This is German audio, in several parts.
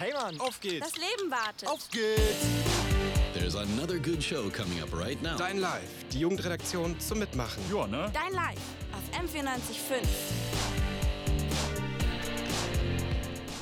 Hey Mann, auf geht's. Das Leben wartet. Auf geht's. There's another good show coming up right now. Dein Live, die Jugendredaktion zum Mitmachen. Ja, ne? Dein Live auf M945.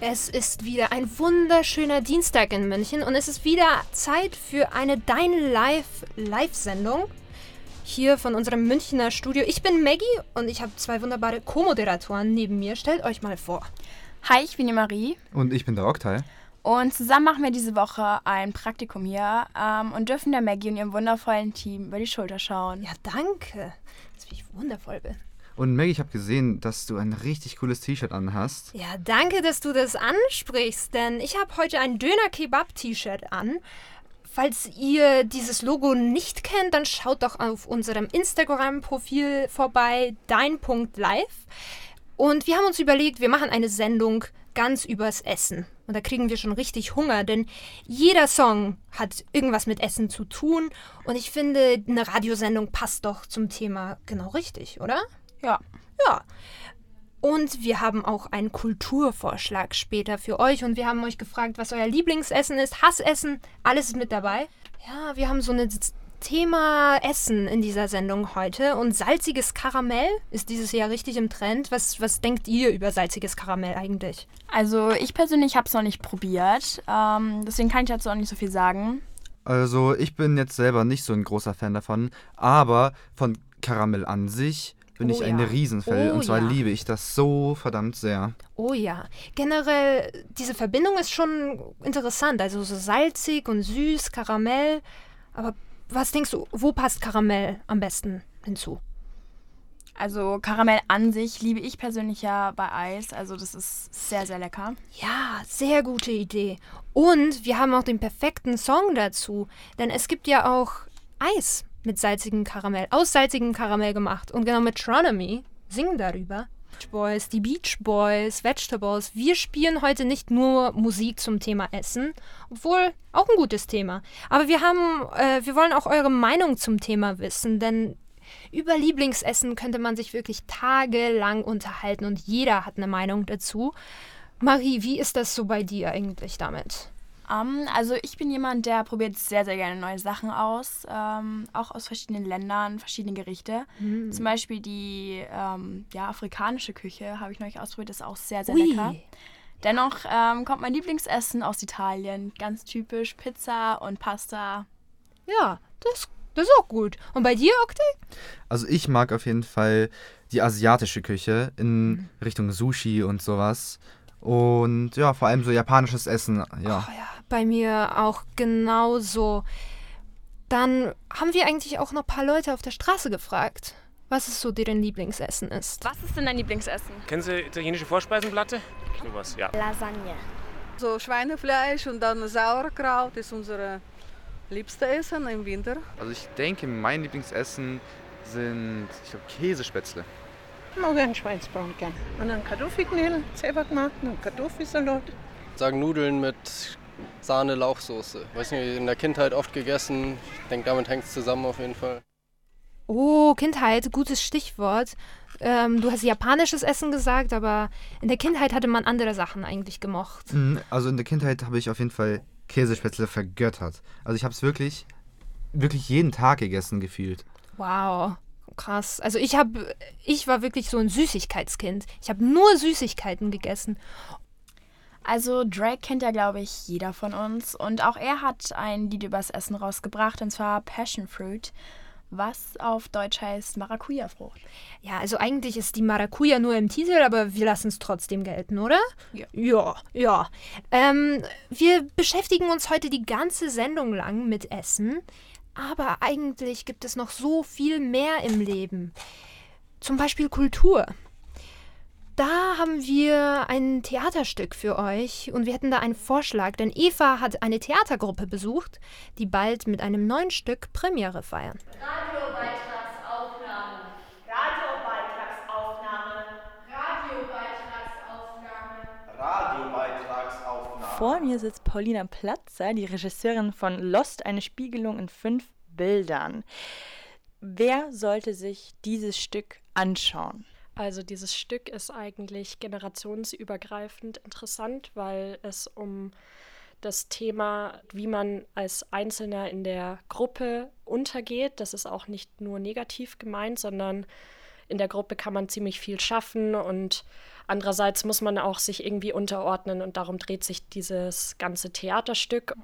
Es ist wieder ein wunderschöner Dienstag in München und es ist wieder Zeit für eine Dein Live Live-Sendung hier von unserem Münchner Studio. Ich bin Maggie und ich habe zwei wunderbare Co-Moderatoren neben mir. Stellt euch mal vor. Hi, ich bin die Marie Und ich bin der Oktay. und zusammen machen wir diese Woche ein Praktikum hier ähm, und dürfen der Maggie und ihrem wundervollen Team über die Schulter schauen. Ja, danke, dass ich wundervoll bin. Und Maggie, ich habe gesehen, dass du ein richtig cooles T-Shirt anhast. Ja, danke, dass du das ansprichst, denn ich habe heute ein Döner-Kebab-T-Shirt an. Falls ihr dieses Logo nicht kennt, dann schaut doch auf unserem Instagram-Profil vorbei, dein.live. Und wir haben uns überlegt, wir machen eine Sendung ganz übers Essen. Und da kriegen wir schon richtig Hunger, denn jeder Song hat irgendwas mit Essen zu tun. Und ich finde, eine Radiosendung passt doch zum Thema genau richtig, oder? Ja. Ja. Und wir haben auch einen Kulturvorschlag später für euch. Und wir haben euch gefragt, was euer Lieblingsessen ist. Hassessen, alles ist mit dabei. Ja, wir haben so ein Thema Essen in dieser Sendung heute. Und salziges Karamell ist dieses Jahr richtig im Trend. Was, was denkt ihr über salziges Karamell eigentlich? Also ich persönlich habe es noch nicht probiert, ähm, deswegen kann ich dazu auch nicht so viel sagen. Also, ich bin jetzt selber nicht so ein großer Fan davon, aber von Karamell an sich bin Oh ich ein ja. Riesenfan. Oh und zwar ja. liebe ich das so verdammt sehr. Oh ja, generell, diese Verbindung ist schon interessant. Also so salzig und süß, Karamell. Aber was denkst du, wo passt Karamell am besten hinzu? Also Karamell an sich liebe ich persönlich ja bei Eis, also das ist sehr, sehr lecker. Ja, sehr gute Idee. Und wir haben auch den perfekten Song dazu. Denn es gibt ja auch Eis mit salzigem Karamell, aus salzigem Karamell gemacht. Und genau Metronomy singen darüber. Boys, die Beach Boys, Vegetables. Wir spielen heute nicht nur Musik zum Thema Essen, obwohl auch ein gutes Thema. Aber wir haben, äh, wir wollen auch eure Meinung zum Thema wissen, denn über Lieblingsessen könnte man sich wirklich tagelang unterhalten und jeder hat eine Meinung dazu. Marie, wie ist das so bei dir eigentlich damit? Ähm, also ich bin jemand, der probiert sehr, sehr gerne neue Sachen aus, ähm, auch aus verschiedenen Ländern, verschiedene Gerichte. Zum Beispiel die ähm, ja, afrikanische Küche habe ich neulich ausprobiert, ist auch sehr, sehr Ui. lecker. Dennoch ähm, kommt mein Lieblingsessen aus Italien, ganz typisch Pizza und Pasta. Ja, das, das ist auch gut. Und bei dir, Oktay? Also, ich mag auf jeden Fall die asiatische Küche in Mhm. Richtung Sushi und sowas. Und ja, vor allem so japanisches Essen. Ja. Oh ja, bei mir auch genauso. Dann haben wir eigentlich auch noch ein paar Leute auf der Straße gefragt, was es so deren Lieblingsessen ist. Was ist denn dein Lieblingsessen? Kennen Sie italienische Vorspeisenplatte? Was, ja. Lasagne. So Schweinefleisch und dann Sauerkraut ist unser liebstes Essen im Winter. Also, ich denke, mein Lieblingsessen sind, ich glaube, Käsespätzle. Mag einen Schweinsbraten gern. Und dann Kartoffelknödel selber gemacht und Kartoffelsalat. sagen Nudeln mit Sahne-Lauchsoße. Weiß nicht, in der Kindheit oft gegessen. Ich denke, damit hängt es zusammen auf jeden Fall. Oh, Kindheit, gutes Stichwort. Ähm, du hast japanisches Essen gesagt, aber in der Kindheit hatte man andere Sachen eigentlich gemocht. Mhm, Also, in der Kindheit habe ich auf jeden Fall Käsespätzle vergöttert. Also, ich habe es wirklich, wirklich jeden Tag gegessen gefühlt. Wow, krass. Also ich habe, ich war wirklich so ein Süßigkeitskind. Ich habe nur Süßigkeiten gegessen. Also Drake kennt ja, glaube ich, jeder von uns. Und auch er hat ein Lied übers Essen rausgebracht, und zwar Passion Fruit, was auf Deutsch heißt Maracuja-Frucht. Ja, also eigentlich ist die Maracuja nur im Titel, aber wir lassen es trotzdem gelten, oder? Ja. Ja, ja. Ähm, wir beschäftigen uns heute die ganze Sendung lang mit Essen, aber eigentlich gibt es noch so viel mehr im Leben. Zum Beispiel Kultur. Da haben wir ein Theaterstück für euch und wir hätten da einen Vorschlag, denn Eva hat eine Theatergruppe besucht, die bald mit einem neuen Stück Premiere feiern. Radiobeitragsaufnahme. Vor mir sitzt Paulina Platzer, die Regisseurin von Lost, eine Spiegelung in fünf Bildern. Wer sollte sich dieses Stück anschauen? Also dieses Stück ist eigentlich generationsübergreifend interessant, weil es um das Thema, wie man als Einzelner in der Gruppe untergeht. Das ist auch nicht nur negativ gemeint, sondern in der Gruppe kann man ziemlich viel schaffen und andererseits muss man auch sich irgendwie unterordnen und darum dreht sich dieses ganze Theaterstück.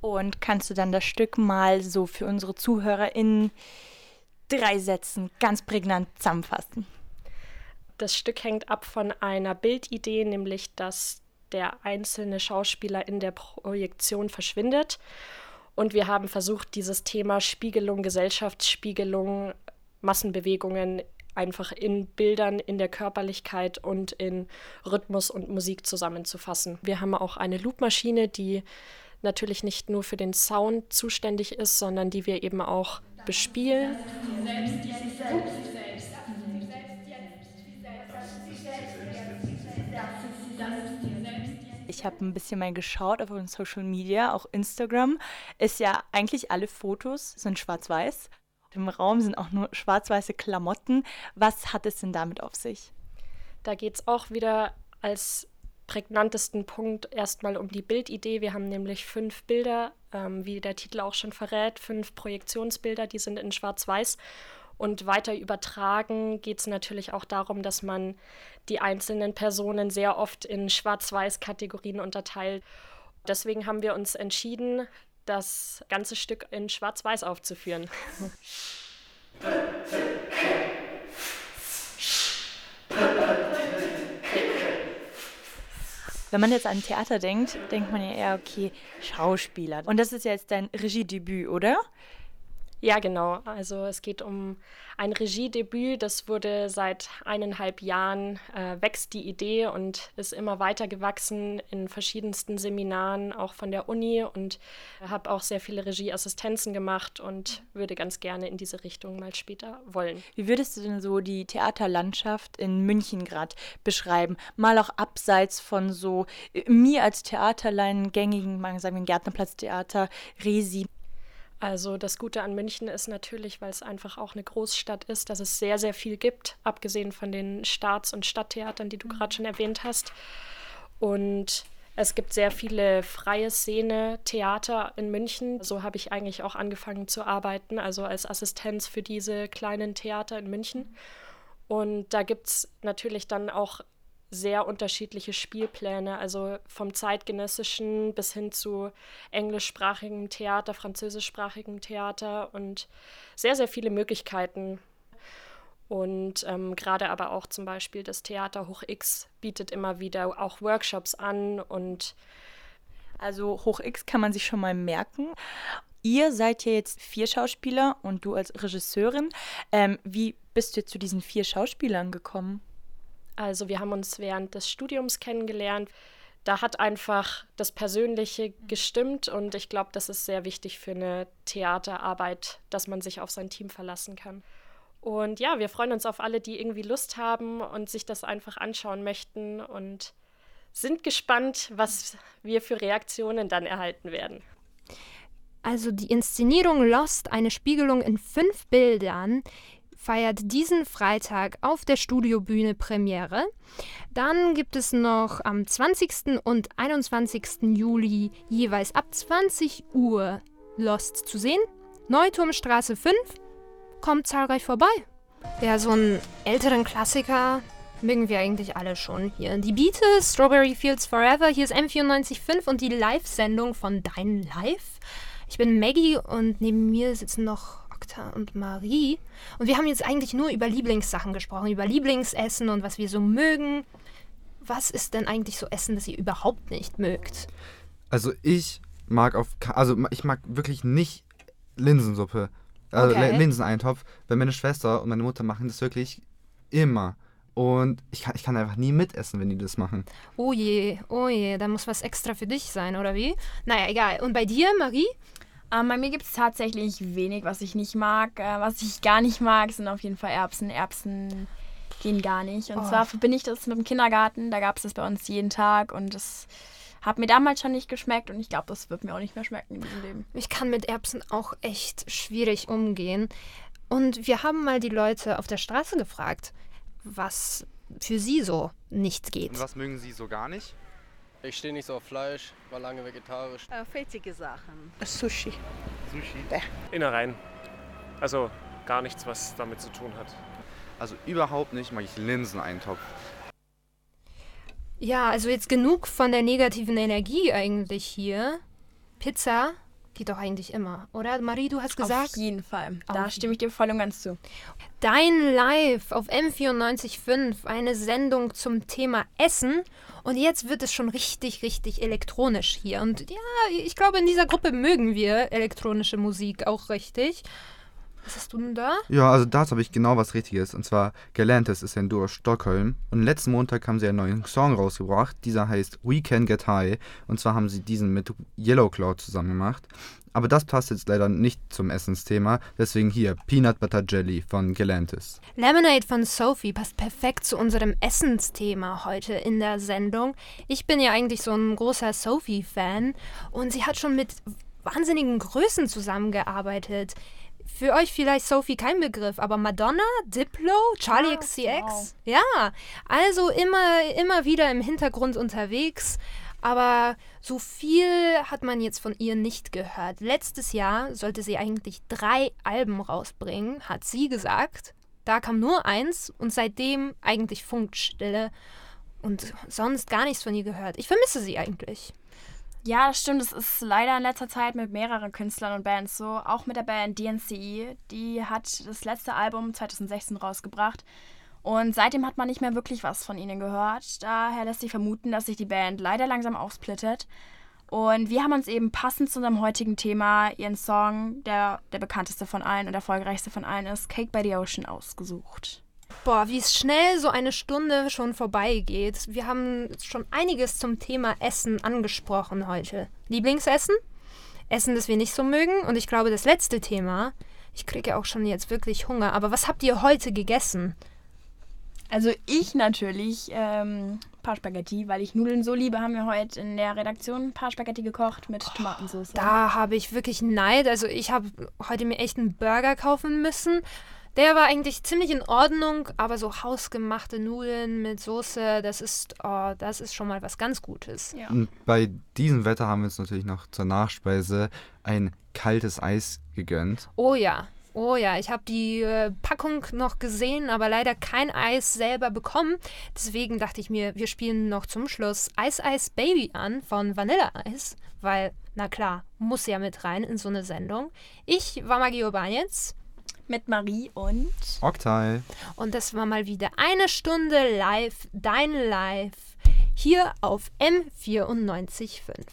Und kannst du dann das Stück mal so für unsere Zuhörer in drei Sätzen ganz prägnant zusammenfassen? Das Stück hängt ab von einer Bildidee, nämlich dass der einzelne Schauspieler in der Projektion verschwindet. Und wir haben versucht, dieses Thema Spiegelung, Gesellschaftsspiegelung, Massenbewegungen einfach in Bildern, in der Körperlichkeit und in Rhythmus und Musik zusammenzufassen. Wir haben auch eine Loopmaschine, die natürlich nicht nur für den Sound zuständig ist, sondern die wir eben auch bespielen. Ich habe ein bisschen mal geschaut auf unseren Social Media, auch Instagram. Ist ja eigentlich alle Fotos sind schwarz-weiß. Im Raum sind auch nur schwarz-weiße Klamotten. Was hat es denn damit auf sich? Da geht es auch wieder als prägnantesten Punkt erstmal um die Bildidee. Wir haben nämlich fünf Bilder, ähm, wie der Titel auch schon verrät, fünf Projektionsbilder, die sind in Schwarz-Weiß. Und weiter übertragen geht es natürlich auch darum, dass man die einzelnen Personen sehr oft in Schwarz-Weiß-Kategorien unterteilt. Deswegen haben wir uns entschieden, das ganze Stück in Schwarz-Weiß aufzuführen. Wenn man jetzt an Theater denkt, denkt man ja eher, okay, Schauspieler. Und das ist ja jetzt dein Regiedebüt, oder? Ja, genau. Also es geht um ein Regiedebüt. Das wurde seit eineinhalb Jahren, äh, wächst die Idee und ist immer weiter gewachsen in verschiedensten Seminaren, auch von der Uni. Und habe auch sehr viele Regieassistenzen gemacht und würde ganz gerne in diese Richtung mal später wollen. Wie würdest du denn so die Theaterlandschaft in München gerade beschreiben? Mal auch abseits von so äh, mir als Theaterlein gängigen, sagen wir Gärtnerplatztheater, Resi. Also das Gute an München ist natürlich, weil es einfach auch eine Großstadt ist, dass es sehr, sehr viel gibt, abgesehen von den Staats- und Stadttheatern, die du gerade schon erwähnt hast. Und es gibt sehr viele freie Szene, Theater in München. So habe ich eigentlich auch angefangen zu arbeiten, also als Assistenz für diese kleinen Theater in München. Und da gibt es natürlich dann auch sehr unterschiedliche Spielpläne, also vom zeitgenössischen bis hin zu englischsprachigem Theater, französischsprachigem Theater und sehr, sehr viele Möglichkeiten. Und ähm, gerade aber auch zum Beispiel das Theater Hoch X bietet immer wieder auch Workshops an und also Hoch X kann man sich schon mal merken. Ihr seid ja jetzt vier Schauspieler und du als Regisseurin. Ähm, wie bist du zu diesen vier Schauspielern gekommen? Also wir haben uns während des Studiums kennengelernt. Da hat einfach das Persönliche gestimmt und ich glaube, das ist sehr wichtig für eine Theaterarbeit, dass man sich auf sein Team verlassen kann. Und ja, wir freuen uns auf alle, die irgendwie Lust haben und sich das einfach anschauen möchten und sind gespannt, was wir für Reaktionen dann erhalten werden. Also die Inszenierung Lost, eine Spiegelung in fünf Bildern, feiert diesen Freitag auf der Studiobühne Premiere. Dann gibt es noch am 20. und 21. Juli jeweils ab 20 Uhr Lost zu sehen. Neuturmstraße 5. Kommt zahlreich vorbei. Ja, so einen älteren Klassiker mögen wir eigentlich alle schon hier. Die Beatles, Strawberry Fields Forever, hier ist M945 und die Live-Sendung von Dein Live. Ich bin Maggie und neben mir sitzen noch Okta und Marie. Und wir haben jetzt eigentlich nur über Lieblingssachen gesprochen, über Lieblingsessen und was wir so mögen. Was ist denn eigentlich so Essen, das ihr überhaupt nicht mögt? Also ich mag auf, also ich mag wirklich nicht Linsensuppe, also Okay. Linseneintopf, weil meine Schwester und meine Mutter machen das wirklich immer. Und ich kann, ich kann einfach nie mitessen, wenn die das machen. Oh je, oh je, da muss was extra für dich sein, oder wie? Naja, egal. Und bei dir, Marie? Ähm, bei mir gibt es tatsächlich wenig, was ich nicht mag. Äh, was ich gar nicht mag, sind auf jeden Fall Erbsen. Erbsen gehen gar nicht. Und Oh. zwar verbinde ich das mit dem Kindergarten. Da gab es das bei uns jeden Tag und das hat mir damals schon nicht geschmeckt und ich glaube, das wird mir auch nicht mehr schmecken in diesem Leben. Ich kann mit Erbsen auch echt schwierig umgehen. Und wir haben mal die Leute auf der Straße gefragt, was für sie so nicht geht. Und was mögen Sie so gar nicht? Ich stehe nicht so auf Fleisch, war lange vegetarisch. Äh, fettige Sachen. Sushi. Sushi? Innereien. Also gar nichts, was damit zu tun hat. Also überhaupt nicht mag ich Linseneintopf. Ja, also jetzt genug von der negativen Energie eigentlich hier. Pizza geht doch eigentlich immer, oder? Marie, du hast gesagt. Auf jeden Fall. Da stimme ich dir voll und ganz zu. Dein Live auf M94.5, eine Sendung zum Thema Essen. Und jetzt wird es schon richtig, richtig elektronisch hier. Und ja, ich glaube, in dieser Gruppe mögen wir elektronische Musik auch richtig. Was hast du denn da? Ja, also dazu habe ich genau was Richtiges. Und zwar Galantis ist ein Duo aus Stockholm. Und letzten Montag haben sie einen neuen Song rausgebracht. Dieser heißt We Can Get High. Und zwar haben sie diesen mit Yellow Cloud zusammen gemacht. Aber das passt jetzt leider nicht zum Essensthema. Deswegen hier Peanut Butter Jelly von Galantis. Lemonade von Sophie passt perfekt zu unserem Essensthema heute in der Sendung. Ich bin ja eigentlich so ein großer Sophie-Fan und sie hat schon mit wahnsinnigen Größen zusammengearbeitet. Für euch vielleicht Sophie kein Begriff, aber Madonna, Diplo, Charlie Ah, XCX. wow. Ja, also immer, immer wieder im Hintergrund unterwegs. Aber so viel hat man jetzt von ihr nicht gehört. Letztes Jahr sollte sie eigentlich drei Alben rausbringen, hat sie gesagt. Da kam nur eins und seitdem eigentlich Funkstille und sonst gar nichts von ihr gehört. Ich vermisse sie eigentlich. Ja, das stimmt. Es ist leider in letzter Zeit mit mehreren Künstlern und Bands so. Auch mit der Band DNCE. Die hat das letzte Album 2016 rausgebracht. Und seitdem hat man nicht mehr wirklich was von ihnen gehört. Daher lässt sich vermuten, dass sich die Band leider langsam aufsplittet. Und wir haben uns eben passend zu unserem heutigen Thema ihren Song, der der bekannteste von allen und erfolgreichste von allen ist, Cake by the Ocean, ausgesucht. Boah, wie es schnell so eine Stunde schon vorbeigeht. Wir haben schon einiges zum Thema Essen angesprochen heute. Lieblingsessen? Essen, das wir nicht so mögen. Und ich glaube, das letzte Thema, ich kriege auch schon jetzt wirklich Hunger. Aber was habt ihr heute gegessen? Also ich natürlich ähm, paar Spaghetti, weil ich Nudeln so liebe, haben wir heute in der Redaktion ein paar Spaghetti gekocht mit Tomatensauce. Da habe ich wirklich Neid. Also ich habe heute mir echt einen Burger kaufen müssen. Der war eigentlich ziemlich in Ordnung, aber so hausgemachte Nudeln mit Soße, das ist, oh, das ist schon mal was ganz Gutes. Ja. Und bei diesem Wetter haben wir uns natürlich noch zur Nachspeise ein kaltes Eis gegönnt. Oh ja, oh ja, ich habe die äh, Packung noch gesehen, aber leider kein Eis selber bekommen. Deswegen dachte ich mir, wir spielen noch zum Schluss Ice Ice Baby an von Vanilla Ice, weil, na klar, muss ja mit rein in so eine Sendung. Ich war Magie Urbanitz. Mit Marie und Oktay. Und das war mal wieder eine Stunde live, dein Live, hier auf M94.5.